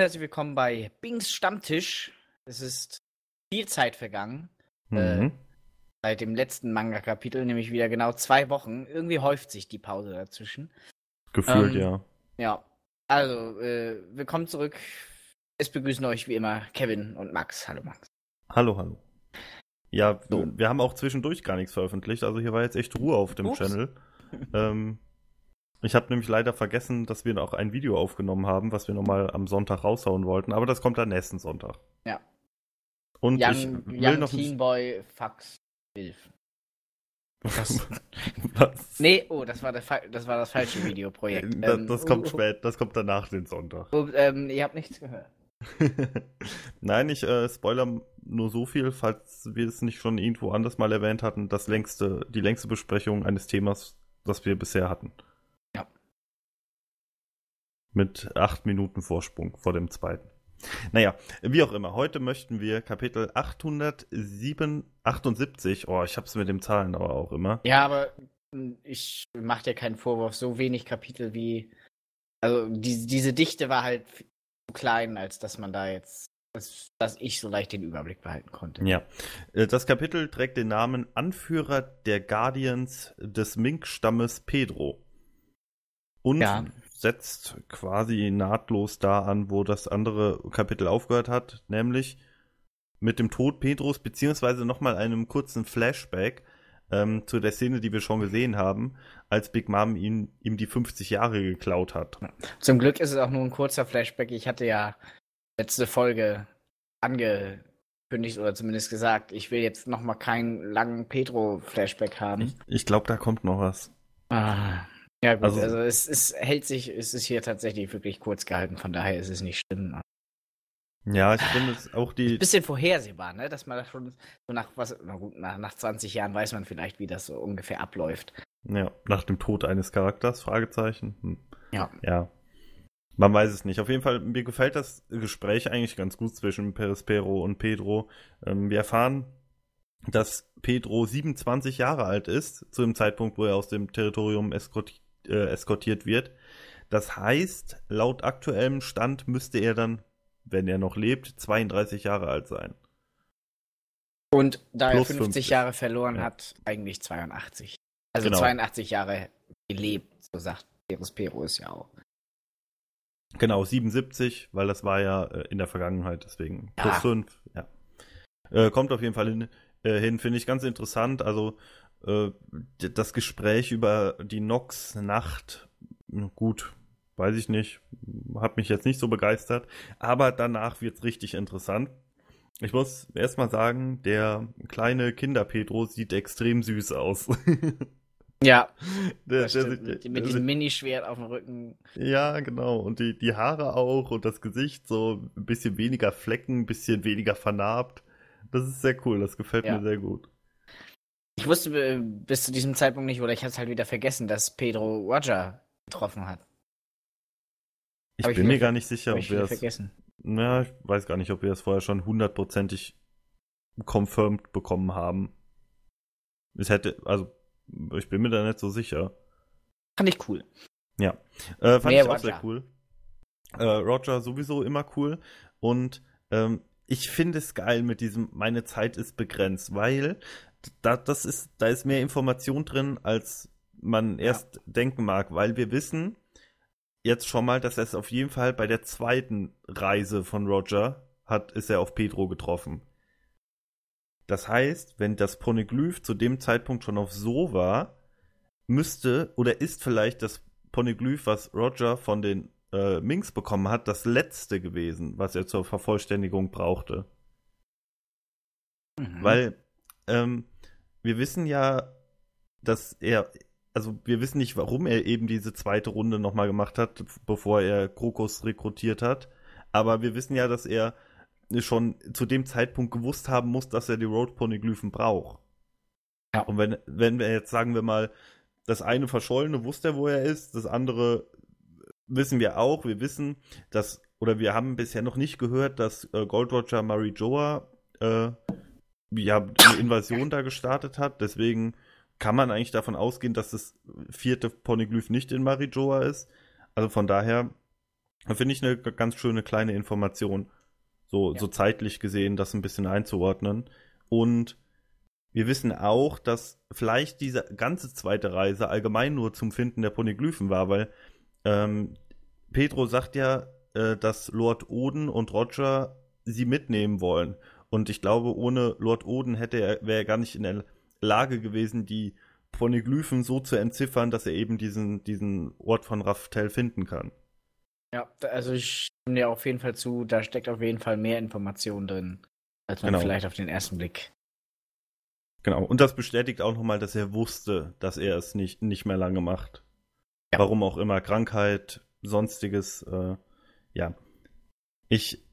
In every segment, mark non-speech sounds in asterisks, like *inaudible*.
herzlich willkommen bei Bings Stammtisch. Es ist viel Zeit vergangen. Äh, Mhm. seit dem letzten Manga-Kapitel, nämlich wieder genau zwei Wochen. Irgendwie häuft sich die Pause dazwischen. Gefühlt, ähm, ja. Ja. Also, äh, willkommen zurück. Es begrüßen euch wie immer Kevin und Max. Hallo Max. Hallo, hallo. Ja, So. wir haben auch zwischendurch gar nichts veröffentlicht, also hier war jetzt echt Ruhe auf dem Ups. Channel. *laughs* ähm, ich habe nämlich leider vergessen, dass wir noch ein Video aufgenommen haben, was wir nochmal am Sonntag raushauen wollten, aber das kommt dann nächsten Sonntag. Ja. Und ich Young, will Young noch Teen Boy Fax Hilf. was? *laughs* was? Nee, oh, das war, das war das falsche Videoprojekt. das, Ähm, das kommt oh, spät, das kommt danach den Sonntag. Oh, ähm, ihr habt nichts gehört. *laughs* Nein, ich äh, spoiler nur so viel, falls wir es nicht schon irgendwo anders mal erwähnt hatten, das längste, die längste Besprechung eines Themas, das wir bisher hatten. Mit acht Minuten Vorsprung vor dem zweiten. Naja, wie auch immer, heute möchten wir Kapitel 878, oh, ich hab's mit dem Zahlen aber auch immer. Ja, aber mh, ich mach dir keinen Vorwurf, so wenig Kapitel wie. Also die, diese Dichte war halt zu klein, als dass man da jetzt. Dass, dass ich so leicht den Überblick behalten konnte. Ja, äh, das Kapitel trägt den Namen Anführer der Guardians des Mink-Stammes Pedro. Und Ja. Setzt quasi nahtlos da an, wo das andere Kapitel aufgehört hat, nämlich mit dem Tod Pedros, beziehungsweise nochmal einem kurzen Flashback ähm, zu der Szene, die wir schon gesehen haben, als Big Mom ihn, ihm die 50 Jahre geklaut hat. Zum Glück ist es auch nur ein kurzer Flashback. Ich hatte ja letzte Folge angekündigt oder zumindest gesagt, ich will jetzt noch mal keinen langen Pedro-Flashback haben. Ich, ich glaube, da kommt noch was. Ah, ja gut, Also- also, es, es hält sich, es ist hier tatsächlich wirklich kurz gehalten, von daher ist es nicht schlimm. Ja, ich finde es auch die. Bisschen vorhersehbar, ne? Dass man das schon so nach was, na gut, nach, nach 20 Jahren weiß man vielleicht, wie das so ungefähr abläuft. Ja, nach dem Tod eines Charakters? Fragezeichen. Hm. Ja. Ja. Man weiß es nicht. Auf jeden Fall, mir gefällt das Gespräch eigentlich ganz gut zwischen Perispero und Pedro. Ähm, wir erfahren, dass Pedro 27 Jahre alt ist, zu dem Zeitpunkt, wo er aus dem Territorium eskorti äh, eskortiert wird. Das heißt, laut aktuellem Stand müsste er dann, wenn er noch lebt, 32 Jahre alt sein. Und da Plus er 50, 50. Jahre verloren Ja. hat, eigentlich 82. Also Genau. 82 Jahre gelebt, so sagt Peros ist ja auch. Genau, 77, weil das war ja äh, in der Vergangenheit, deswegen Ja. plus 5, ja. Äh, kommt auf jeden Fall hin, äh, hin finde ich ganz interessant. Also äh, das Gespräch über die Nox-Nacht, m, gut, weiß ich nicht, hat mich jetzt nicht so begeistert, aber danach wird's richtig interessant. Ich muss erstmal sagen, der kleine Kinder-Pedro sieht extrem süß aus. *laughs* Ja, der, der mit, der diesem Minischwert auf dem Rücken. ja, genau. Und die, die Haare auch und das Gesicht so ein bisschen weniger Flecken, ein bisschen weniger vernarbt. Das ist sehr cool, das gefällt Ja. mir sehr gut. Ich wusste äh, bis zu diesem Zeitpunkt nicht, oder ich hatte es halt wieder vergessen, dass Pedro Roger getroffen hat. Ich Hab ich bin mir wieder gar nicht sicher, ob ich wir es. Na, ich weiß gar nicht, ob wir es vorher schon hundertprozentig confirmed bekommen haben. Es hätte, also, ich bin mir da nicht so sicher. Fand ich cool. Äh, fand Mehr ich auch Roger. sehr cool. Äh, Roger sowieso immer cool. Und ähm, ich finde es geil mit diesem, meine Zeit ist begrenzt, weil da, das ist, da ist mehr Information drin, als man Ja. erst denken mag, weil wir wissen jetzt schon mal, dass er es auf jeden Fall bei der zweiten Reise von Roger hat, ist er auf Pedro getroffen. Das heißt, wenn das Poneglyph zu dem Zeitpunkt schon auf So war, müsste oder ist vielleicht das Poneglyph, was Roger von den äh, Minks bekommen hat, das letzte gewesen, was er zur Vervollständigung brauchte. Mhm. Weil ähm, wir wissen ja, dass er, also wir wissen nicht, warum er eben diese zweite Runde nochmal gemacht hat, bevor er Krokus rekrutiert hat. Aber wir wissen ja, dass er schon zu dem Zeitpunkt gewusst haben muss, dass er die Road Poneglyphen braucht. Ja. Und wenn, wenn wir jetzt sagen wir mal, das eine Verschollene wusste er, wo er ist, das andere wissen wir auch. Wir wissen, dass, oder wir haben bisher noch nicht gehört, dass äh, Gold Roger Marijoa äh, ja, eine Invasion da gestartet hat. Deswegen kann man eigentlich davon ausgehen, dass das vierte Poneglyph nicht in Marijoa ist. Also von daher Finde ich eine ganz schöne kleine Information. So, ja. so zeitlich gesehen, das ein bisschen einzuordnen. Und wir wissen auch, dass vielleicht diese ganze zweite Reise allgemein nur zum Finden der Poneglyphen war, weil ähm, Pedro sagt ja, äh, dass Lord Oden und Roger sie mitnehmen wollen. Und ich glaube, ohne Lord Oden hätte er, wäre er gar nicht in der Lage gewesen, die Poneglyphen so zu entziffern, dass er eben diesen, diesen Ort von Raftel finden kann. Ja, also ich stimme dir auf jeden Fall zu, da steckt auf jeden Fall mehr Information drin, als man genau. vielleicht auf den ersten Blick. Genau, und das bestätigt auch nochmal, dass er wusste, dass er es nicht, nicht mehr lange macht. Ja. Warum auch immer, Krankheit, sonstiges, äh, ja. Ich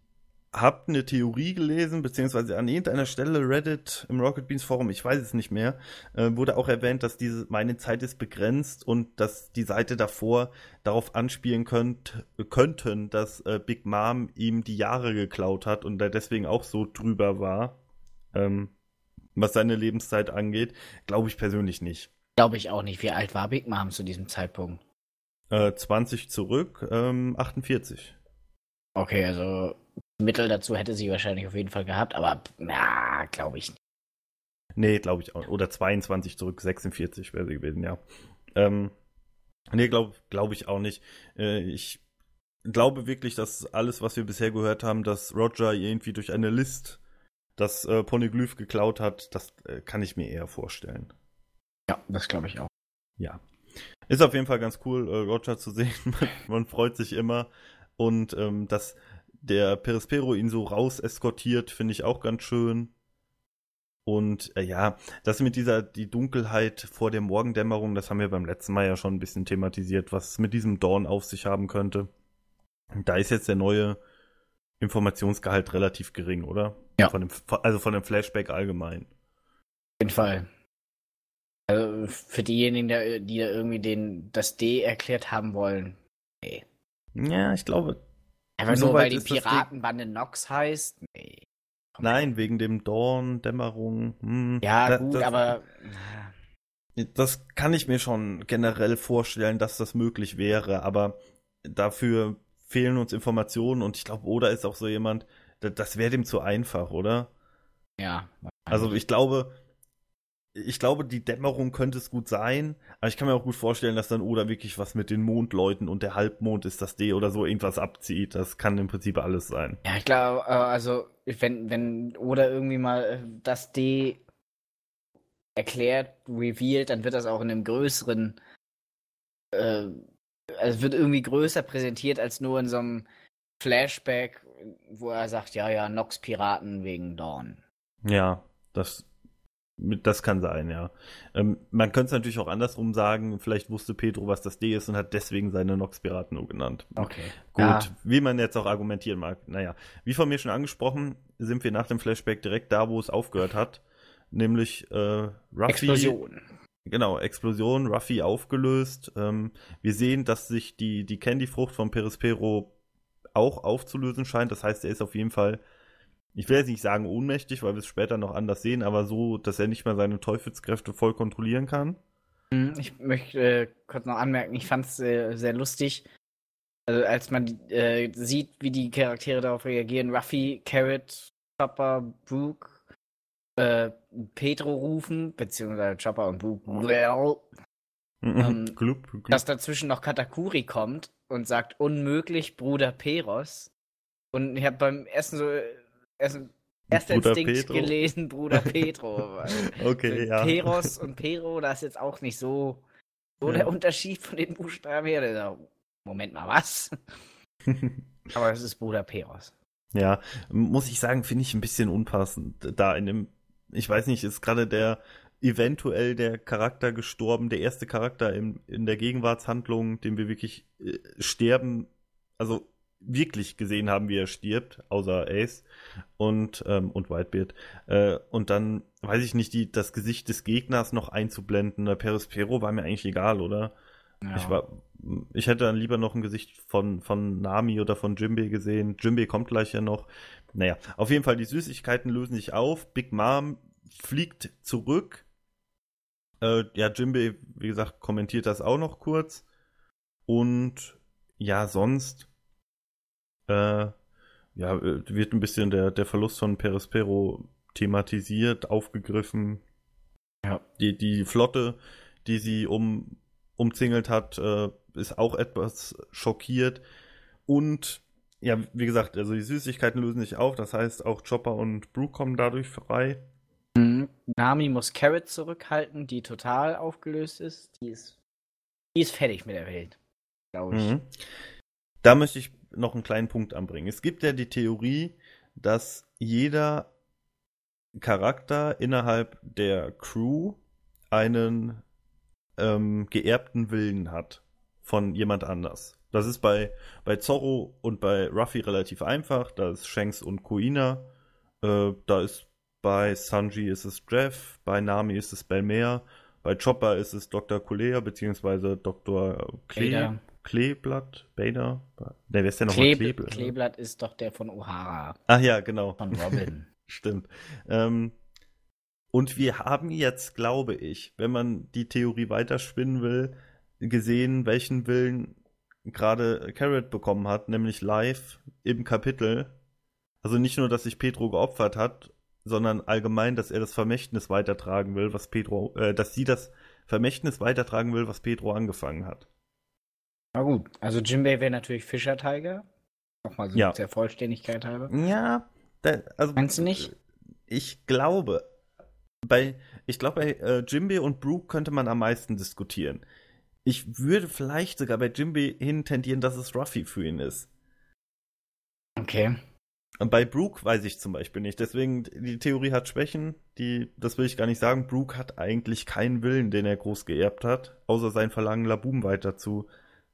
habe eine Theorie gelesen, beziehungsweise an irgendeiner Stelle Reddit im Rocket Beans Forum, ich weiß es nicht mehr, äh, wurde auch erwähnt, dass diese meine Zeit ist begrenzt und dass die Seite davor darauf anspielen könnt, könnten, dass äh, Big Mom ihm die Jahre geklaut hat und er deswegen auch so drüber war, ähm, was seine Lebenszeit angeht. Glaube ich persönlich nicht. Glaube ich auch nicht. Wie alt war Big Mom zu diesem Zeitpunkt? Äh, 20 zurück, ähm, 48. Okay, also Mittel dazu hätte sie wahrscheinlich auf jeden Fall gehabt, aber na, glaube ich nicht. Nee, glaube ich auch. Oder 22 zurück, 46 wäre sie gewesen, ja. Ähm, nee, glaube glaub ich auch nicht. Äh, ich glaube wirklich, dass alles, was wir bisher gehört haben, dass Roger irgendwie durch eine List das äh, Poneglyph geklaut hat, das äh, kann ich mir eher vorstellen. Ja, das glaube ich auch. Ja. Ist auf jeden Fall ganz cool, äh, Roger zu sehen. *laughs* Man freut sich immer. Und ähm, dass der Perispero ihn so raus eskortiert, finde ich auch ganz schön. Und äh, ja, das mit dieser, die Dunkelheit vor der Morgendämmerung, das haben wir beim letzten Mal ja schon ein bisschen thematisiert, was mit diesem Dorn auf sich haben könnte. Da ist jetzt der neue Informationsgehalt relativ gering, oder? Ja. Von dem, also von dem Flashback allgemein. Auf jeden Fall. Also für diejenigen, die da irgendwie den, das D erklärt haben wollen, nee. Ja, ich glaube. Aber nur weil die Piratenbande Nox heißt? Nee. Nein, wegen dem Dorn, Dämmerung. Hm, ja, da, gut, das, aber. Das kann ich mir schon generell vorstellen, dass das möglich wäre, aber dafür fehlen uns Informationen und ich glaube, Oda ist auch so jemand, das wäre dem zu einfach, oder? Ja. Also ich glaube, ich glaube, die Dämmerung könnte es gut sein, aber ich kann mir auch gut vorstellen, dass dann Oda wirklich was mit den Mondleuten und der Halbmond ist das D oder so irgendwas abzieht. Das kann im Prinzip alles sein. Ja, ich glaube, äh, also wenn, wenn Oda irgendwie mal äh, das D erklärt, revealed, dann wird das auch in einem größeren, äh, also wird irgendwie größer präsentiert als nur in so einem Flashback, wo er sagt, ja, ja, Nox Piraten wegen Dawn. Ja, das das kann sein, ja. Ähm, man könnte es natürlich auch andersrum sagen, vielleicht wusste Pedro, was das D ist und hat deswegen seine Nox-Piraten nur genannt. Okay. Gut, ja. wie man jetzt auch argumentieren mag. Naja, wie von mir schon angesprochen, sind wir nach dem Flashback direkt da, wo es aufgehört hat. Nämlich äh, Ruffy. Explosion. Genau, Explosion, Ruffy aufgelöst. Ähm, wir sehen, dass sich die, die Candy-Frucht von Perispero auch aufzulösen scheint. Das heißt, er ist auf jeden Fall ich will jetzt nicht sagen ohnmächtig, weil wir es später noch anders sehen, aber so, dass er nicht mehr seine Teufelskräfte voll kontrollieren kann. Hm, ich möchte äh, kurz noch anmerken, ich fand es äh, sehr lustig, also als man äh, sieht, wie die Charaktere darauf reagieren. Ruffy, Carrot, Chopper, Brooke, äh, Pedro rufen, beziehungsweise Chopper und Brooke. Well, mhm. ähm, glub, glub. Dass dazwischen noch Katakuri kommt und sagt, unmöglich, Bruder Peros. Und ich habe beim Ersten so erst, erster Instinkt Petro. gelesen, Bruder Petro. *laughs* okay, ja. Peros und Pero, da ist jetzt auch nicht so, so ja. der Unterschied von den Buchstaben her. Moment mal, was? *laughs* Aber es ist Bruder Peros. Ja, muss ich sagen, finde ich ein bisschen unpassend. Da in dem, ich weiß nicht, ist gerade der eventuell der Charakter gestorben, der erste Charakter in, in der Gegenwartshandlung, den wir wirklich äh, sterben, also wirklich gesehen haben, wie er stirbt, außer Ace und, ähm, und Whitebeard. Äh, und dann, weiß ich nicht, die, das Gesicht des Gegners noch einzublenden. Der Perispero war mir eigentlich egal, oder? Ja. Ich, war, ich hätte dann lieber noch ein Gesicht von, von Nami oder von Jimbe gesehen. Jimbe kommt gleich ja noch. Naja, auf jeden Fall, die Süßigkeiten lösen sich auf. Big Mom fliegt zurück. Äh, ja, Jimbe, wie gesagt, kommentiert das auch noch kurz. Und ja, sonst äh, ja, wird ein bisschen der, der Verlust von Perispero thematisiert, aufgegriffen. Ja. Die, die Flotte, die sie um, umzingelt hat, äh, ist auch etwas schockiert. Und ja, wie gesagt, also die Süßigkeiten lösen sich auf, das heißt auch Chopper und Brooke kommen dadurch frei. Mhm. Nami muss Carrot zurückhalten, die total aufgelöst ist. Die ist, die ist fertig mit der Welt, glaube ich. Mhm. Da möchte ich noch einen kleinen Punkt anbringen. Es gibt ja die Theorie, dass jeder Charakter innerhalb der Crew einen ähm, geerbten Willen hat von jemand anders. Das ist bei, bei Zorro und bei Ruffy relativ einfach. Da ist Shanks und Kuina. Äh, da ist bei Sanji ist es Jeff, bei Nami ist es Belmer, bei Chopper ist es Dr. Kulea beziehungsweise Dr. Klee, Kleeblatt, Bader. Ne, wer ist denn nochmal Kleeblatt? Kleeblatt ist doch der von O'Hara. Ach ja, genau. Von Robin. *laughs* Stimmt. Ähm, und wir haben jetzt, glaube ich, wenn man die Theorie weiterspinnen will, gesehen, welchen Willen gerade Carrot bekommen hat, nämlich live im Kapitel. Also nicht nur, dass sich Pedro geopfert hat, sondern allgemein, dass er das Vermächtnis weitertragen will, was Pedro, äh, dass sie das Vermächtnis weitertragen will, was Pedro angefangen hat. Na gut, also Jimbei wäre natürlich Fischer Tiger. Nochmal so ja. der Vollständigkeit halber. Ja, da, also. Meinst du nicht? Ich glaube, bei, ich glaube, bei äh, Jimbei und Brooke könnte man am meisten diskutieren. Ich würde vielleicht sogar bei Jimbei hin tendieren, dass es Ruffy für ihn ist. Okay. Und bei Brooke weiß ich zum Beispiel nicht. Deswegen, die Theorie hat Schwächen, die, das will ich gar nicht sagen. Brooke hat eigentlich keinen Willen, den er groß geerbt hat, außer sein Verlangen, Laboom weiter zu,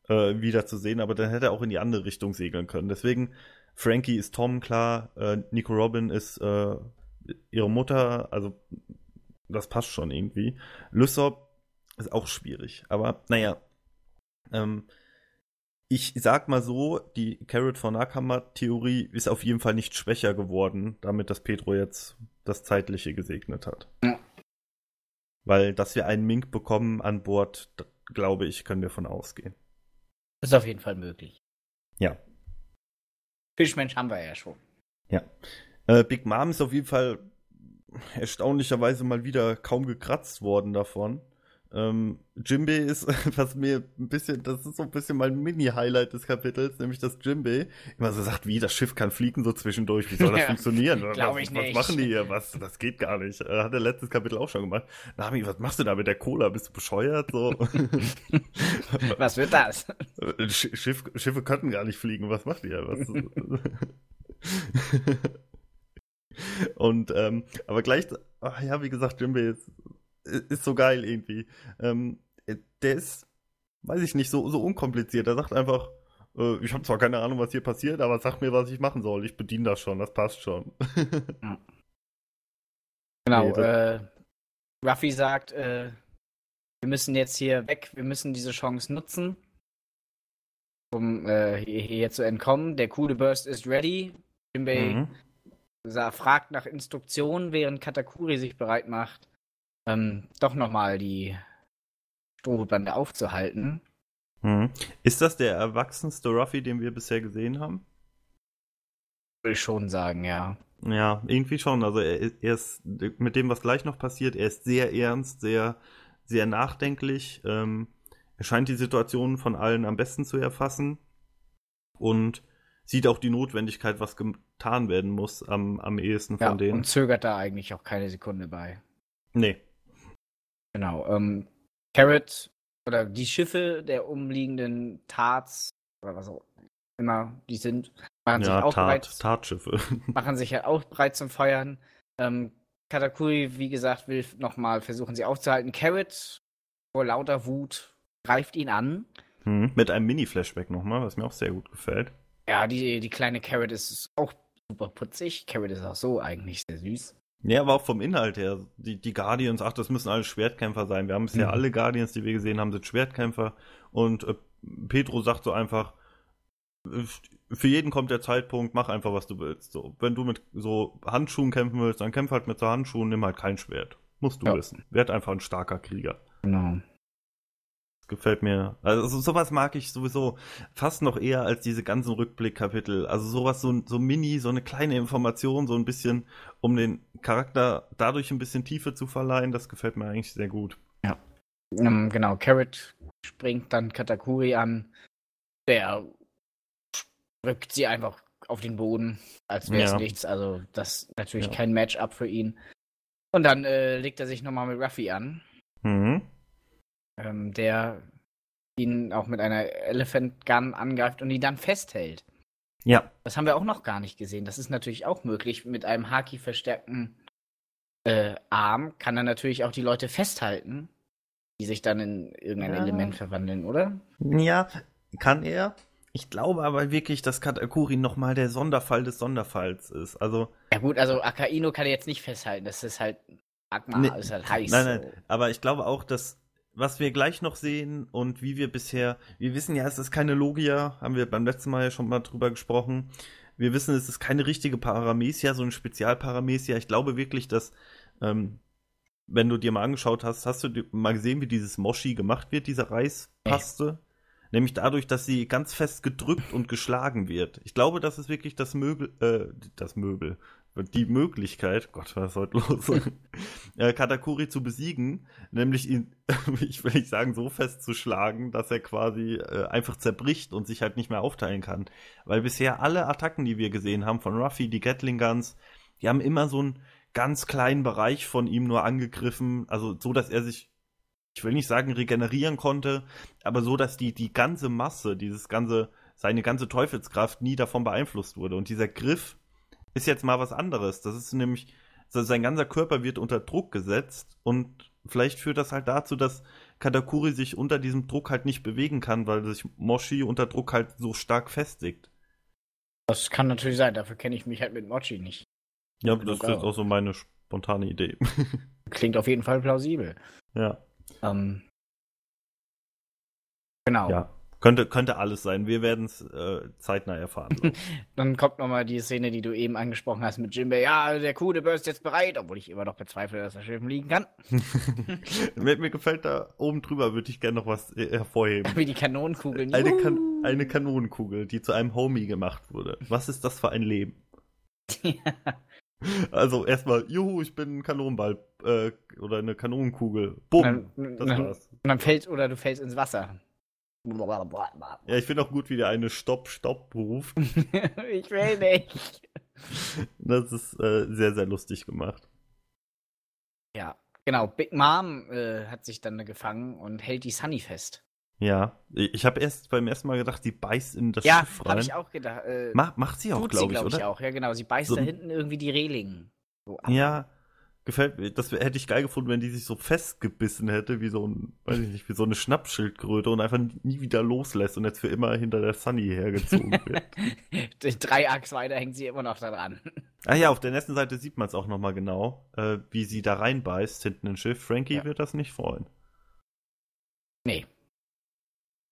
äh, wiederzusehen, aber dann hätte er auch in die andere Richtung segeln können. Deswegen, Frankie ist Tom, klar, äh, Nico Robin ist äh, ihre Mutter, also das passt schon irgendwie. Lysop ist auch schwierig. Aber naja, ähm, ich sag mal so, die Carrot von Nakama-Theorie ist auf jeden Fall nicht schwächer geworden, damit dass Pedro jetzt das Zeitliche gesegnet hat. Ja. Weil, dass wir einen Mink bekommen an Bord, glaube ich, können wir von ausgehen. Ist auf jeden Fall möglich. Ja. Fischmensch haben wir ja schon. Ja. Äh, Big Mom ist auf jeden Fall erstaunlicherweise mal wieder kaum gekratzt worden davon. Ähm, Jimbei ist, *laughs* was mir ein bisschen, das ist so ein bisschen mein Mini-Highlight des Kapitels, nämlich dass Jimbei immer so sagt, wie, das Schiff kann fliegen so zwischendurch, wie soll das *laughs* ja, funktionieren? Glaube ich nicht. Was machen die hier? Was, das geht gar nicht. Äh, hat der letztes Kapitel auch schon gemacht. Nami, was machst du da mit der Cola? Bist du bescheuert? So. *laughs* was wird das? Schiff, Schiffe könnten gar nicht fliegen, was macht ihr? Was? Und, ähm, aber gleich, ach ja, wie gesagt, Jimbei ist ist so geil irgendwie. Ähm, der ist, weiß ich nicht, so, so unkompliziert. Er sagt einfach, äh, ich habe zwar keine Ahnung, was hier passiert, aber sag mir, was ich machen soll. Ich bediene das schon, das passt schon. *laughs* Genau, nee, äh, Ruffy sagt, äh, wir müssen jetzt hier weg, wir müssen diese Chance nutzen, um äh, hier, zu entkommen. Der coole Burst ist ready. Jimbei mhm. fragt nach Instruktionen, während Katakuri sich bereit macht, ähm, doch nochmal die Strohbande aufzuhalten. Mhm. Ist das der erwachsenste Ruffy, den wir bisher gesehen haben? Will ich schon sagen, ja. Ja, irgendwie schon. Also er, er, ist mit dem, was gleich noch passiert, er ist sehr ernst, sehr, sehr nachdenklich. Ähm, er scheint die Situation von allen am besten zu erfassen und sieht auch die Notwendigkeit, was getan werden muss, am, am ehesten von ja, denen. Und zögert da eigentlich auch keine Sekunde bei. Nee, Genau. Ähm, Carrot oder die Schiffe der umliegenden Tarts oder was auch immer die sind, machen ja, sich auch Tat, bereit. Tartschiffe. *laughs* machen sich ja auch bereit zum Feuern. Ähm, Katakuri, wie gesagt, will nochmal versuchen, sie aufzuhalten. Carrot vor lauter Wut greift ihn an. Hm, mit einem Mini-Flashback nochmal, was mir auch sehr gut gefällt. Ja, die, die kleine Carrot ist auch super putzig. Carrot ist auch so eigentlich sehr süß. Ja, aber auch vom Inhalt her. Die, die Guardians, ach, das müssen alle Schwertkämpfer sein. Wir haben bisher mhm. alle Guardians, die wir gesehen haben, sind Schwertkämpfer. Und äh, Pedro sagt so einfach, äh, für jeden kommt der Zeitpunkt, mach einfach, was du willst. So, wenn du mit so Handschuhen kämpfen willst, dann kämpf halt mit so Handschuhen, nimm halt kein Schwert. Musst du ja. wissen. Werd einfach ein starker Krieger. Genau. Das gefällt mir. Also sowas mag ich sowieso fast noch eher als diese ganzen Rückblickkapitel. Also sowas, so, so mini, so eine kleine Information, so ein bisschen, um den Charakter dadurch ein bisschen Tiefe zu verleihen, das gefällt mir eigentlich sehr gut. Ja. Um, genau, Carrot springt dann Katakuri an. Der drückt sie einfach auf den Boden, als wäre es ja. nichts. Also das ist natürlich ja. kein Matchup für ihn. Und dann äh, legt er sich nochmal mit Ruffy an. Mhm. Ähm, der ihn auch mit einer Elephant Gun angreift und ihn dann festhält. Ja. Das haben wir auch noch gar nicht gesehen. Das ist natürlich auch möglich. Mit einem Haki verstärkten äh, Arm kann er natürlich auch die Leute festhalten, die sich dann in irgendein ja. Element verwandeln, oder? Ja, kann er. Ich glaube aber wirklich, dass Katakuri nochmal der Sonderfall des Sonderfalls ist. Also. Ja gut, also Akaino kann er jetzt nicht festhalten. Das ist halt Magma, nee, ist halt heiß. Nein, nein. So. Aber ich glaube auch, dass was wir gleich noch sehen und wie wir bisher, wir wissen ja, es ist keine Logia, haben wir beim letzten Mal ja schon mal drüber gesprochen. Wir wissen, es ist keine richtige Paramecia, so ein Spezialparamecia. Ich glaube wirklich, dass, ähm, wenn du dir mal angeschaut hast, hast du mal gesehen, wie dieses Moshi gemacht wird, diese Reispaste? Nee. Nämlich dadurch, dass sie ganz fest gedrückt und geschlagen wird. Ich glaube, das ist wirklich das Möbel, äh, das Möbel, die Möglichkeit, Gott, was ist heute los, *laughs* äh, Katakuri zu besiegen, nämlich ihn, *laughs* ich will nicht sagen, so fest zu schlagen, dass er quasi äh, einfach zerbricht und sich halt nicht mehr aufteilen kann. Weil bisher alle Attacken, die wir gesehen haben, von Ruffy, die Gatling Guns, die haben immer so einen ganz kleinen Bereich von ihm nur angegriffen, also so, dass er sich ich will nicht sagen regenerieren konnte, aber so, dass die, die ganze Masse, dieses ganze, seine ganze Teufelskraft nie davon beeinflusst wurde. Und dieser Griff ist jetzt mal was anderes. Das ist nämlich, sein ganzer Körper wird unter Druck gesetzt und vielleicht führt das halt dazu, dass Katakuri sich unter diesem Druck halt nicht bewegen kann, weil sich Moshi unter Druck halt so stark festigt. Das kann natürlich sein, dafür kenne ich mich halt mit Mochi nicht. Ja, das ist jetzt auch so meine spontane Idee. *laughs* Klingt auf jeden Fall plausibel. Ja. Ähm, genau. Ja, könnte, könnte alles sein. Wir werden es äh, zeitnah erfahren. *laughs* Dann kommt nochmal die Szene, die du eben angesprochen hast mit Jimbe. Ja, der Kudebär ist jetzt bereit, obwohl ich immer noch bezweifle, dass er Schiffen liegen kann. *laughs* mir, mir, gefällt da oben drüber, würde ich gerne noch was äh, hervorheben. *laughs* Wie die Kanonenkugeln. Eine, kan eine Kanonenkugel, die zu einem Homie gemacht wurde. Was ist das für ein Leben? ja. Also erstmal, juhu, ich bin ein Kanonenball äh, oder eine Kanonenkugel. Bumm, das war's. Und dann fällst oder du fällst ins Wasser. Ja, ich finde auch gut, wie der eine Stopp, Stopp ruft. *laughs* ich will nicht. Das ist äh, sehr, sehr lustig gemacht. Ja, genau. Big Mom äh, hat sich dann gefangen und hält die Sunny fest. Ja, ich habe erst beim ersten Mal gedacht, sie beißt in das ja, Schiff rein. Ja, habe ich auch gedacht. Äh, Mach, macht sie auch, glaube ich, glaub ich, oder? auch, ja genau. Sie beißt so, da hinten irgendwie die Reling. So ja, gefällt mir. Das hätte ich geil gefunden, wenn die sich so festgebissen hätte, wie so ein, weiß ich nicht, wie so eine Schnappschildkröte und einfach nie wieder loslässt und jetzt für immer hinter der Sunny hergezogen *laughs* wird. Drei Achs weiter hängt sie immer noch da dran. Ah ja, auf der nächsten Seite sieht man es auch nochmal genau, äh, wie sie da reinbeißt hinten ins Schiff. Frankie ja. wird das nicht freuen. Nee,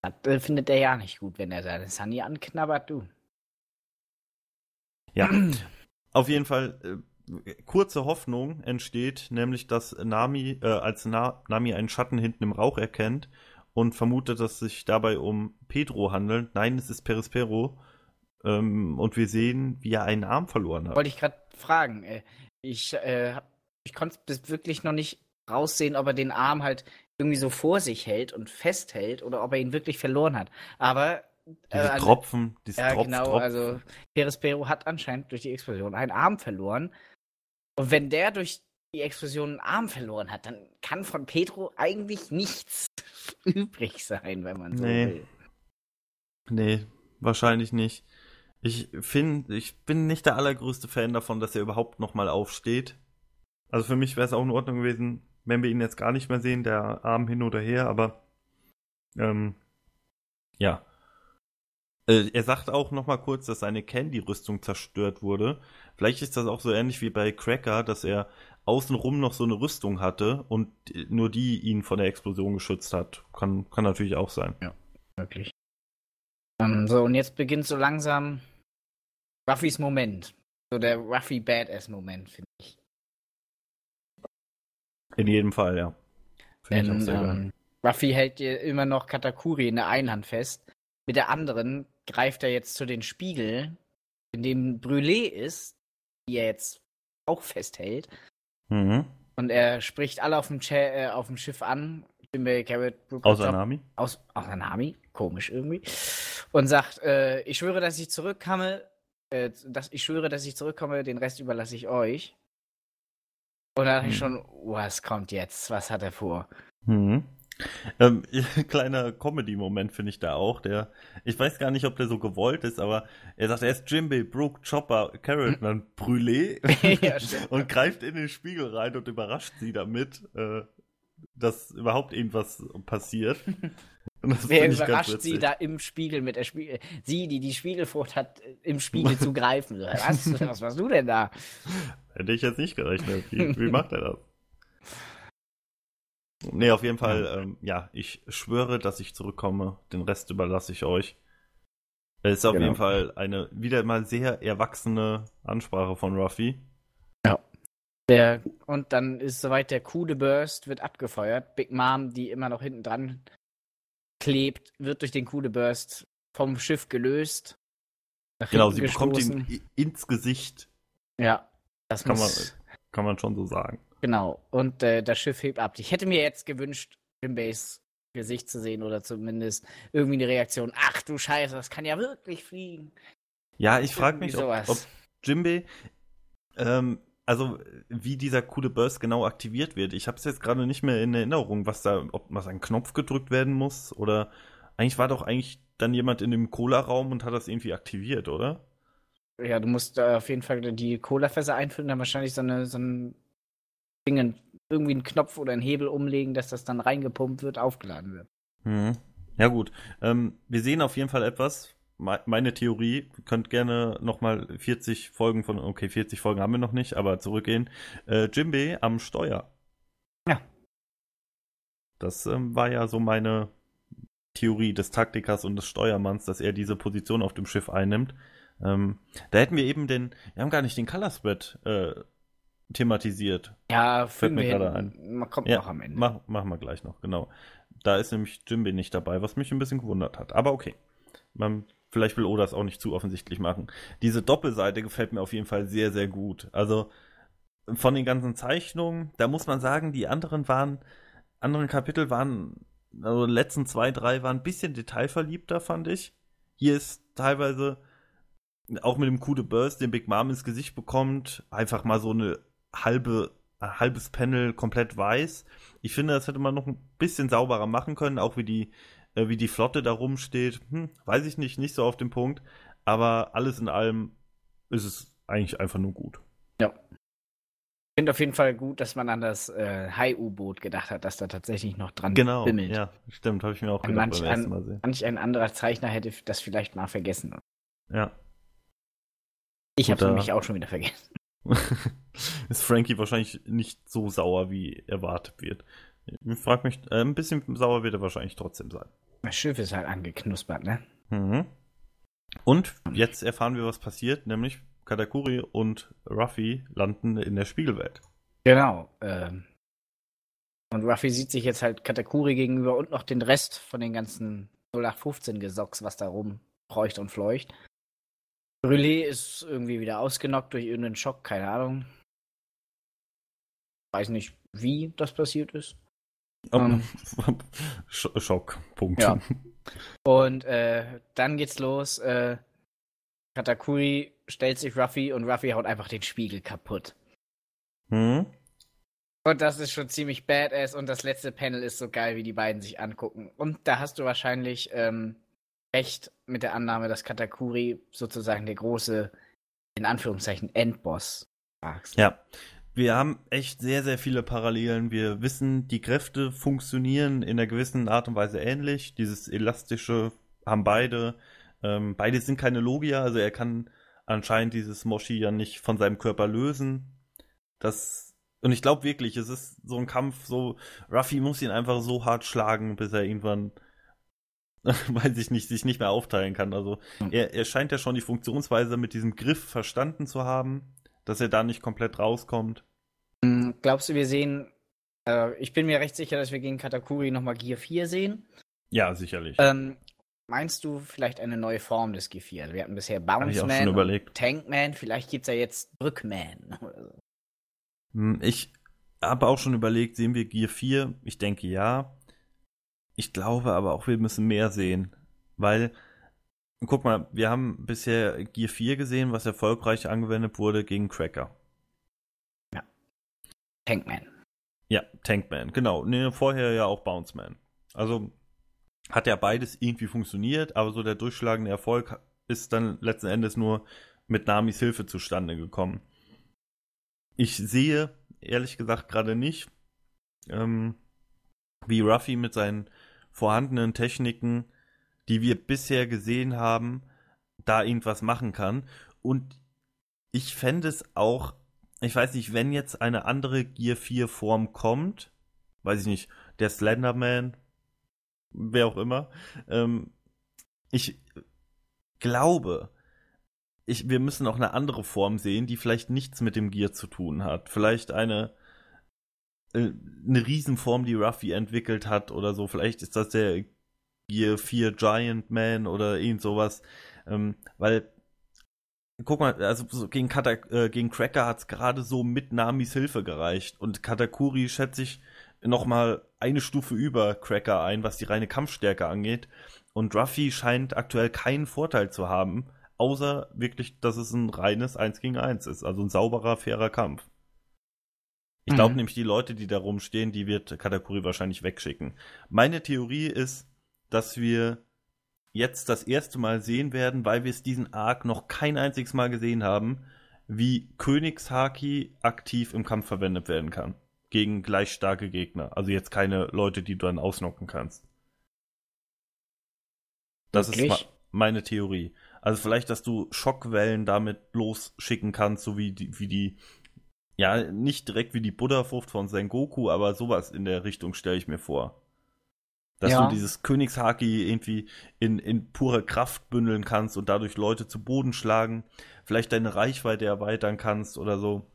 das äh, findet er ja nicht gut, wenn er seine Sunny anknabbert, du. Ja, auf jeden Fall äh, kurze Hoffnung entsteht, nämlich dass Nami, äh, als Na Nami einen Schatten hinten im Rauch erkennt und vermutet, dass es sich dabei um Pedro handelt. Nein, es ist Perispero. Ähm, und wir sehen, wie er einen Arm verloren hat. Wollte ich gerade fragen. Äh, ich, äh, ich konnte es wirklich noch nicht raussehen, ob er den Arm halt irgendwie so vor sich hält und festhält oder ob er ihn wirklich verloren hat. Aber diese äh, Tropfen, diese ja, Tropf, genau, Tropfen. also Peres hat anscheinend durch die Explosion einen Arm verloren. Und wenn der durch die Explosion einen Arm verloren hat, dann kann von Pedro eigentlich nichts *laughs* übrig sein, wenn man so nee. will. Nee, wahrscheinlich nicht. Ich finde, ich bin nicht der allergrößte Fan davon, dass er überhaupt nochmal aufsteht. Also für mich wäre es auch in Ordnung gewesen, wenn wir ihn jetzt gar nicht mehr sehen, der Arm hin oder her, aber ähm, ja. Äh, er sagt auch noch mal kurz, dass seine Candy-Rüstung zerstört wurde. Vielleicht ist das auch so ähnlich wie bei Cracker, dass er außenrum noch so eine Rüstung hatte und nur die ihn von der Explosion geschützt hat. Kann, kann natürlich auch sein. Ja, wirklich. Um, ähm, so, und jetzt beginnt so langsam Ruffys Moment. So der Ruffy Badass-Moment, finde ich. In jedem Fall, ja. Denn, ähm, Ruffy hält immer noch Katakuri in der einen Hand fest. Mit der anderen greift er jetzt zu den Spiegel, in dem Brûlé ist, die er jetzt auch festhält. Mhm. Und er spricht alle auf dem, Cha äh, auf dem Schiff an. Jimbei, Carrot, Brook, Außer Nami. Aus, außer Nami. Komisch irgendwie. Und sagt, äh, ich schwöre, dass ich zurückkomme. Äh, dass, ich schwöre, dass ich zurückkomme. Den Rest überlasse ich euch. Und da dachte ich Hm. schon, was kommt jetzt? Was hat er vor? Mhm. Ähm, *laughs* kleiner Comedy-Moment finde ich da auch. Der, ich weiß gar nicht, ob der so gewollt ist, aber er sagt erst Jimby, Brooke, Chopper, Carrot, und dann Brûlé *laughs* Ja, *laughs* und greift in den Spiegel rein und überrascht sie damit, äh, dass überhaupt irgendwas passiert. Wer überrascht sie da im Spiegel mit der Spiegel? Sie, die die Spiegelfrucht hat, äh, im Spiegel zu greifen. Was, was machst du denn da? Hätte ich jetzt nicht gerechnet. Wie, wie macht er das? Nee, auf jeden Fall, ähm, ja, ich schwöre, dass ich zurückkomme. Den Rest überlasse ich euch. Es ist auf Genau. jeden Fall eine wieder mal sehr erwachsene Ansprache von Ruffy. Der, und dann ist soweit der coole Burst wird abgefeuert. Big Mom, die immer noch hinten dran klebt, wird durch den coole Burst vom Schiff gelöst. Nach Genau, sie bekommt gestoßen. ihn i- ins Gesicht, Ja, das Kann muss. kann man schon so sagen. Genau. Und äh, das Schiff hebt ab. Ich hätte mir jetzt gewünscht, Jimbays Gesicht zu sehen oder zumindest irgendwie eine Reaktion. Ach du Scheiße, das kann ja wirklich fliegen. Ja, ich frage mich, ob, ob Jimbei, ähm, also wie dieser coole Burst genau aktiviert wird. Ich habe es jetzt gerade nicht mehr in Erinnerung, was da, ob was ein Knopf gedrückt werden muss oder eigentlich war doch eigentlich dann jemand in dem Cola-Raum und hat das irgendwie aktiviert, oder? Ja, du musst äh, auf jeden Fall die Colafässer einfüllen, dann wahrscheinlich so, eine, so ein Ding, irgendwie einen Knopf oder einen Hebel umlegen, dass das dann reingepumpt wird, aufgeladen wird. Mhm. Ja gut, ähm, wir sehen auf jeden Fall etwas. Me- Meine Theorie, ihr könnt gerne nochmal 40 Folgen von, okay, 40 Folgen haben wir noch nicht, aber zurückgehen. Äh, Jimbei am Steuer. Ja. Das ähm, war ja so meine Theorie des Taktikers und des Steuermanns, dass er diese Position auf dem Schiff einnimmt. Ähm, da hätten wir eben den, wir haben gar nicht den Color Spread äh, thematisiert. Ja, Fällt mir gerade hin. Man kommt Ja, noch am Ende. Mach, machen wir gleich noch, genau. Da ist nämlich Jimbei nicht dabei, was mich ein bisschen gewundert hat. Aber okay. Man, vielleicht will Oda es auch nicht zu offensichtlich machen. Diese Doppelseite gefällt mir auf jeden Fall sehr, sehr gut. Also von den ganzen Zeichnungen, da muss man sagen, die anderen waren, anderen Kapitel waren, also die letzten zwei, drei waren ein bisschen detailverliebter, fand ich. Hier ist teilweise auch mit dem Coup de Burst, den Big Mom ins Gesicht bekommt, einfach mal so eine halbe, ein halbes Panel komplett weiß. Ich finde, das hätte man noch ein bisschen sauberer machen können, auch wie die, äh, wie die Flotte da rumsteht. Hm, weiß ich nicht, nicht so auf den Punkt. Aber alles in allem ist es eigentlich einfach nur gut. Ich finde auf jeden Fall gut, dass man an das äh, Hai-U-Boot gedacht hat, dass da tatsächlich noch dran Genau, bimmelt. ja, stimmt, habe ich mir auch gedacht manch beim ersten an- Mal sehen. Manch ein anderer Zeichner hätte das vielleicht mal vergessen. Ja. Ich habe es nämlich auch schon wieder vergessen. *laughs* ist Frankie wahrscheinlich nicht so sauer, wie erwartet wird. Ich frage mich, äh, ein bisschen sauer wird er wahrscheinlich trotzdem sein. Das Schiff ist halt angeknuspert, ne? Mhm. Und jetzt erfahren wir, was passiert, nämlich Katakuri und Ruffy landen in der Spiegelwelt. Genau. Ähm. Und Ruffy sieht sich jetzt halt Katakuri gegenüber und noch den Rest von den ganzen 0815-Gesocks, was da rumkreucht und fleucht. Brûlé ist irgendwie wieder ausgenockt durch irgendeinen Schock, keine Ahnung. Weiß nicht, wie das passiert ist. Ähm. *laughs* Sch Schock, Punkt. Ja. *laughs* Und äh, dann geht's los. Äh, Katakuri stellt sich Ruffy und Ruffy haut einfach den Spiegel kaputt. Hm? Und das ist schon ziemlich badass und das letzte Panel ist so geil, wie die beiden sich angucken. Und da hast du wahrscheinlich ähm, recht mit der Annahme, dass Katakuri sozusagen der große, in Anführungszeichen, Endboss war. Ja. Wir haben echt sehr, sehr viele Parallelen. Wir wissen, die Kräfte funktionieren in einer gewissen Art und Weise ähnlich. Dieses Elastische haben beide. Ähm, beide sind keine Logia, also er kann anscheinend dieses Moshi ja nicht von seinem Körper lösen. Das. Und ich glaube wirklich, es ist so ein Kampf, so, Ruffy muss ihn einfach so hart schlagen, bis er irgendwann, *laughs* weiß ich nicht, sich nicht mehr aufteilen kann. Also er, er scheint ja schon die Funktionsweise mit diesem Griff verstanden zu haben, dass er da nicht komplett rauskommt. Hm, Glaubst du, wir sehen Äh, ich bin mir recht sicher, dass wir gegen Katakuri nochmal Gear 4 sehen. Ja, sicherlich. Ähm, meinst du vielleicht eine neue Form des Gear 4? Also wir hatten bisher Hab ich auch schon Bounce Man, überlegt. Tankman, vielleicht gibt es ja jetzt Brückman. Hm, Ich habe auch schon überlegt, sehen wir Gear 4? Ich denke ja. Ich glaube aber auch, wir müssen mehr sehen. Weil, guck mal, wir haben bisher Gear 4 gesehen, was erfolgreich angewendet wurde gegen Cracker. Tankman. Ja, Tankman, genau. Nee, vorher ja auch Bounceman. Also hat ja beides irgendwie funktioniert, aber so der durchschlagende Erfolg ist dann letzten Endes nur mit Namis Hilfe zustande gekommen. Ich sehe, ehrlich gesagt, gerade nicht, ähm, wie Ruffy mit seinen vorhandenen Techniken, die wir bisher gesehen haben, da irgendwas machen kann. Und ich fände es auch, ich weiß nicht, wenn jetzt eine andere Gear 4 Form kommt, weiß ich nicht, der Slenderman, wer auch immer, ähm, ich glaube, ich, wir müssen auch eine andere Form sehen, die vielleicht nichts mit dem Gear zu tun hat. Vielleicht eine, eine Riesenform, die Ruffy entwickelt hat oder so. Vielleicht ist das der Gear 4 Giant Man oder irgend sowas. Ähm, weil, guck mal, also so gegen, äh, gegen Cracker hat es gerade so mit Namis Hilfe gereicht. Und Katakuri schätze ich noch mal eine Stufe über Cracker ein, was die reine Kampfstärke angeht. Und Ruffy scheint aktuell keinen Vorteil zu haben, außer wirklich, dass es ein reines 1 gegen 1 ist. Also ein sauberer, fairer Kampf. Ich glaube Mhm. nämlich, die Leute, die da rumstehen, die wird Katakuri wahrscheinlich wegschicken. Meine Theorie ist, dass wir jetzt das erste Mal sehen werden, weil wir es diesen Arc noch kein einziges Mal gesehen haben, wie Königshaki aktiv im Kampf verwendet werden kann. Gegen gleich starke Gegner. Also jetzt keine Leute, die du dann ausnocken kannst. Das ist Wirklich? ma meine Theorie. Also vielleicht, dass du Schockwellen damit losschicken kannst, so wie die, wie die, ja, nicht direkt wie die Buddha-Frucht von Sengoku, aber sowas in der Richtung stelle ich mir vor. Dass Ja. du dieses Königshaki irgendwie in, in pure Kraft bündeln kannst und dadurch Leute zu Boden schlagen, vielleicht deine Reichweite erweitern kannst oder so.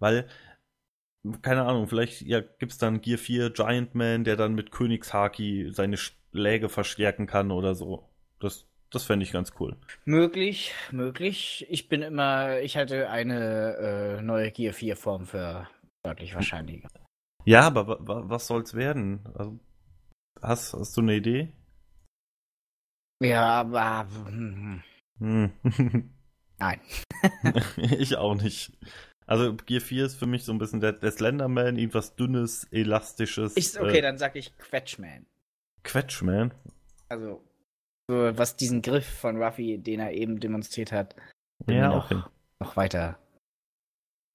Weil, keine Ahnung, vielleicht ja, gibt es dann Gear 4 Giant Man, der dann mit Königshaki seine Schläge verstärken kann oder so. Das, das fände ich ganz cool. Möglich, möglich. Ich bin immer, ich halte eine äh, neue Gear 4 Form für deutlich wahrscheinlicher. Ja, aber wa wa was soll's werden? Also, hast, hast du eine Idee? Ja, aber hm, hm. *laughs* Nein. *laughs* ich auch nicht. Also Gear 4 ist für mich so ein bisschen der, der Slenderman, irgendwas dünnes, elastisches. Ich, okay, äh, dann sag ich Quetschman. Quetschman. Also, so, was diesen Griff von Ruffy, den er eben demonstriert hat, Ja, noch, okay. noch weiter.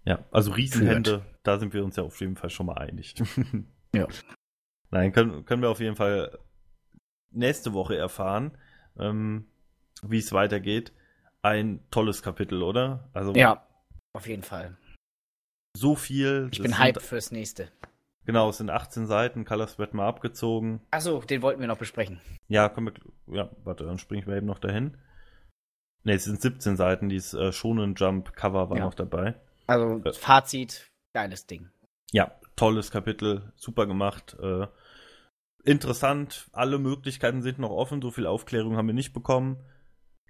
Ja, also Riesenhände, da sind wir uns ja auf jeden Fall schon mal einig. *laughs* Ja. Nein, können, können wir auf jeden Fall nächste Woche erfahren, ähm, wie es weitergeht. Ein tolles Kapitel, oder? Also Ja, auf jeden Fall. so viel. Ich bin sind- hyped fürs nächste. Genau, es sind 18 Seiten, Color Spread mal abgezogen. Achso, den wollten wir noch besprechen. Ja, können wir, ja, warte, dann springen wir eben noch dahin. Ne, es sind 17 Seiten, dieses äh, Shonen Jump Cover war Ja. noch dabei. Also, Äh. Fazit, geiles Ding. Ja, tolles Kapitel, super gemacht. Äh, interessant, alle Möglichkeiten sind noch offen, so viel Aufklärung haben wir nicht bekommen.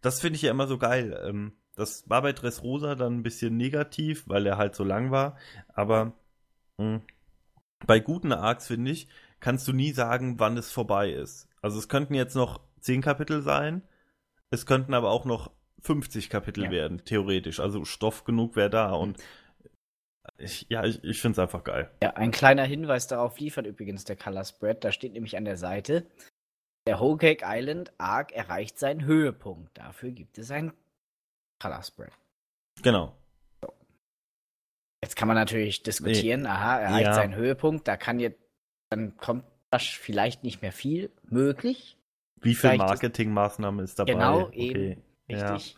Das finde ich ja immer so geil. Ähm, das war bei Dressrosa dann ein bisschen negativ, weil er halt so lang war. Aber mh, bei guten Arcs, finde ich, kannst du nie sagen, wann es vorbei ist. Also es könnten jetzt noch 10 Kapitel sein, es könnten aber auch noch 50 Kapitel Ja. werden, theoretisch. Also Stoff genug wäre da und ich, ja, ich, ich finde es einfach geil. Ja, ein kleiner Hinweis darauf liefert übrigens der Color Spread. Da steht nämlich an der Seite, der Whole Cake Island Arc erreicht seinen Höhepunkt. Dafür gibt es ein Color Spread. Genau. Jetzt kann man natürlich diskutieren, aha, er erreicht Ja. seinen Höhepunkt, da kann jetzt, dann kommt das vielleicht nicht mehr viel möglich. Wie viel Marketingmaßnahmen ist dabei? Genau, Okay. eben. Ja. Richtig.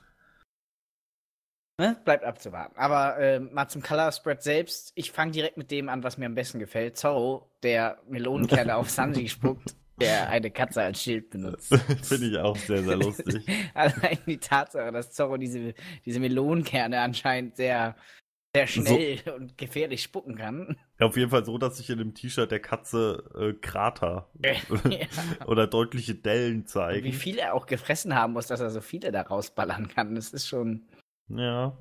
Ne? Bleibt abzuwarten. Aber äh, mal zum Color Spread selbst. Ich fange direkt mit dem an, was mir am besten gefällt. Zorro, der Melonenkerne auf Sanji *laughs* spuckt, der eine Katze als Schild benutzt. *laughs* Finde ich auch sehr, sehr lustig. *laughs* Allein die Tatsache, dass Zorro diese, diese Melonenkerne anscheinend sehr sehr schnell so, und gefährlich spucken kann. Ja, auf jeden Fall so, dass sich in dem T-Shirt der Katze äh, Krater *laughs* ja. oder deutliche Dellen zeigen. Und wie viel er auch gefressen haben muss, dass er so viele da rausballern kann. Das ist schon. Ja.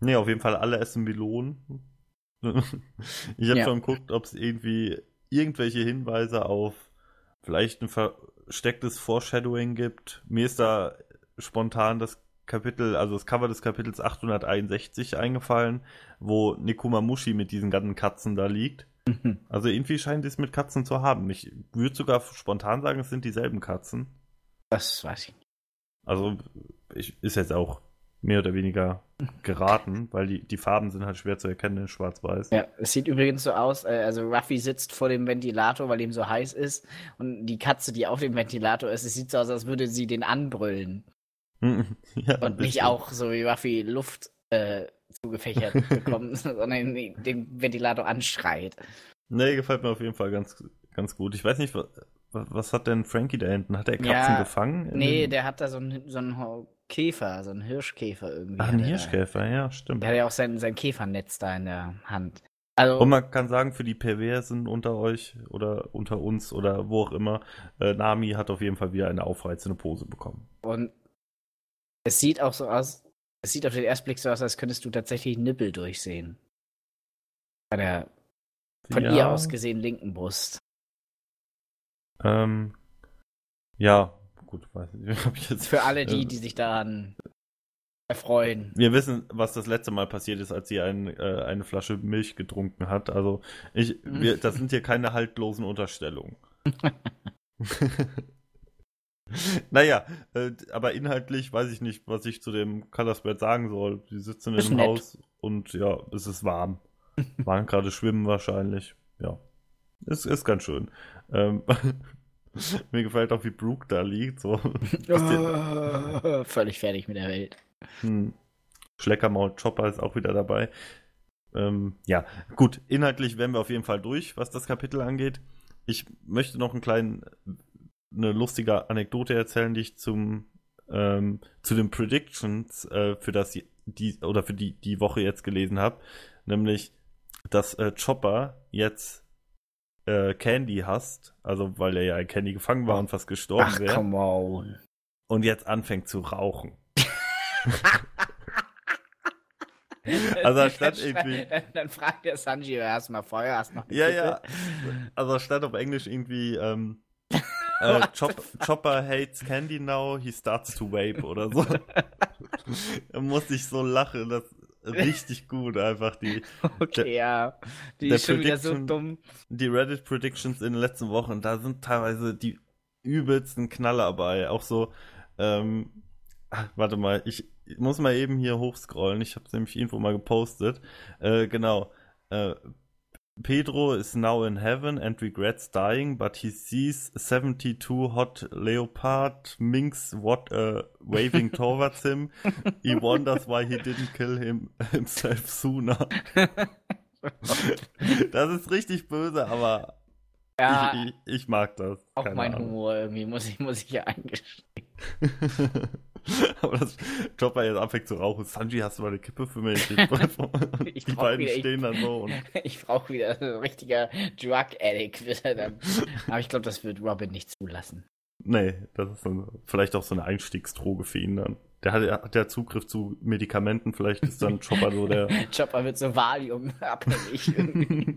nee, auf jeden Fall alle essen Melonen. *laughs* ich habe ja. schon geguckt, ob es irgendwie irgendwelche Hinweise auf vielleicht ein verstecktes Foreshadowing gibt. Mir ist da spontan das Kapitel, also das Cover des Kapitels 861 eingefallen, wo Nekumamushi mit diesen ganzen Katzen da liegt. Mhm. Also irgendwie scheint es mit Katzen zu haben. Ich würde sogar spontan sagen, es sind dieselben Katzen. Das weiß ich nicht. Also ich, ist jetzt auch mehr oder weniger geraten, weil die, die Farben sind halt schwer zu erkennen in Schwarz-Weiß. Ja, es sieht übrigens so aus, äh, also Ruffy sitzt vor dem Ventilator, weil ihm so heiß ist und die Katze, die auf dem Ventilator ist, es sieht so aus, als würde sie den anbrüllen. *laughs* ja, und nicht auch so wie Ruffy Luft äh, zugefächert *laughs* bekommen, sondern den Ventilator anschreit. Nee, gefällt mir auf jeden Fall ganz, ganz gut. Ich weiß nicht, was, was hat denn Frankie da hinten? Hat er Katzen ja, gefangen? Nee, den... der hat da so einen, so einen Käfer, so einen Hirschkäfer irgendwie. Ach, ein Hirschkäfer, da. ja, stimmt. Der hat ja auch sein, sein Käfernetz da in der Hand. Also, und man kann sagen, für die Perversen unter euch oder unter uns oder wo auch immer, äh, Nami hat auf jeden Fall wieder eine aufreizende Pose bekommen. Und es sieht auch so aus, es sieht auf den ersten Blick so aus, als könntest du tatsächlich Nippel durchsehen. Bei der von ja. ihr aus gesehen linken Brust. Ähm, ja, gut, weiß nicht, *laughs* ob ich jetzt. Für alle die, äh, die sich daran erfreuen. Wir wissen, was das letzte Mal passiert ist, als sie ein, äh, eine Flasche Milch getrunken hat. Also, ich, wir, das sind hier keine haltlosen Unterstellungen. *laughs* *laughs* naja, äh, aber inhaltlich weiß ich nicht, was ich zu dem Colorspread sagen soll. Die sitzen in einem Haus und ja, es ist warm. *laughs* Waren gerade schwimmen wahrscheinlich. Ja. Es ist ganz schön. Ähm, *laughs* mir gefällt auch, wie Brooke da liegt. So. oh, völlig fertig mit der Welt. Hm. Schleckermaul Chopper ist auch wieder dabei. Ähm, ja, gut, inhaltlich wären wir auf jeden Fall durch, was das Kapitel angeht. Ich möchte noch einen kleinen eine lustige Anekdote erzählen, die ich zum ähm, zu den Predictions äh, für das die oder für die die Woche jetzt gelesen habe, nämlich dass äh, Chopper jetzt äh, Candy hasst, also weil er ja in Candy gefangen war und fast gestorben wäre. Come on. Und jetzt anfängt zu rauchen. *laughs* also statt irgendwie. *laughs* Dann, dann, fragt der Sanji erstmal Feuer, hast noch Ja, ja. Also statt auf Englisch irgendwie ähm, äh, Chop, Chopper hates Candy now, he starts to vape oder so. *laughs* da musste ich so lachen, das richtig gut einfach die. Okay, der, ja. Die ist schon wieder so dumm. Die Reddit Predictions in den letzten Wochen, da sind teilweise die übelsten Knaller bei. Auch so, ähm, ach, warte mal, ich muss mal eben hier hochscrollen. Ich habe nämlich irgendwo mal gepostet. Äh, genau. Äh, Pedro is now in heaven and regrets dying, but he sees 72 hot leopard minks what uh, waving *laughs* towards him. He wonders why he didn't kill him *laughs* himself sooner. *laughs* das ist richtig böse, aber ja, ich, ich, ich mag das. Auch Keine mein Ahnung. Humor irgendwie, muss ich, muss ich ja eingestehen. *laughs* Aber das Chopper jetzt anfängt zu rauchen. Sanji, hast du mal eine Kippe für mich? *laughs* ich die beiden wieder, stehen dann so. Und *laughs* ich brauche wieder ein richtiger Drug-Addict. Aber ich glaube, das wird Robin nicht zulassen. Nee, das ist dann vielleicht auch so eine Einstiegsdroge für ihn dann. Der hat, hat ja Zugriff zu Medikamenten, vielleicht ist dann Chopper so der. Chopper wird so Valium abhängig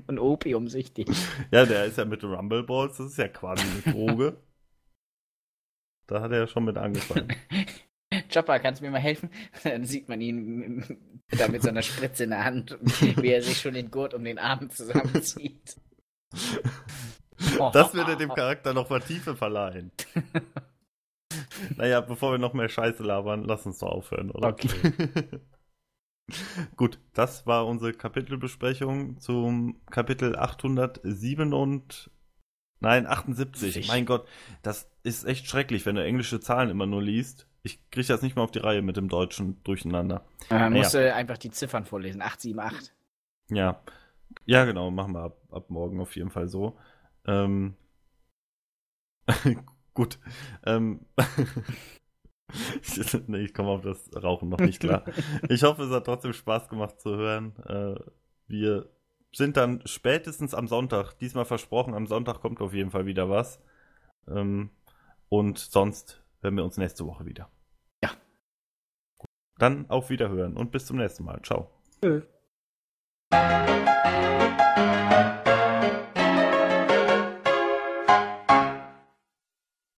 und Opiumsüchtig. Ja, der ist ja mit Rumble Balls, das ist ja quasi eine Droge. Da hat er ja schon mit angefangen. Chopper, kannst du mir mal helfen? *laughs* Dann sieht man ihn da mit so einer Spritze in der Hand, wie er sich schon den Gurt um den Arm zusammenzieht. *laughs* Das würde dem Charakter noch mal Tiefe verleihen. *laughs* naja, bevor wir noch mehr Scheiße labern, lass uns doch aufhören, oder? Okay. Gut, das war unsere Kapitelbesprechung zum Kapitel 807 und Nein, 78. Ich. Mein Gott, das ist echt schrecklich, wenn du englische Zahlen immer nur liest. Ich kriege das nicht mal auf die Reihe mit dem deutschen Durcheinander. Man naja. musste äh, einfach die Ziffern vorlesen. 878. Ja. Ja, genau. Machen wir ab, ab morgen auf jeden Fall so. Ähm. *laughs* Gut. Ähm. *laughs* nee, ich komme auf das Rauchen noch nicht klar. *laughs* ich hoffe, es hat trotzdem Spaß gemacht zu hören. Äh, wir sind dann spätestens am Sonntag, diesmal versprochen, am Sonntag kommt auf jeden Fall wieder was. Ähm, und sonst hören wir uns nächste Woche wieder. Ja. Dann auf Wiederhören und bis zum nächsten Mal. Ciao. Tschö.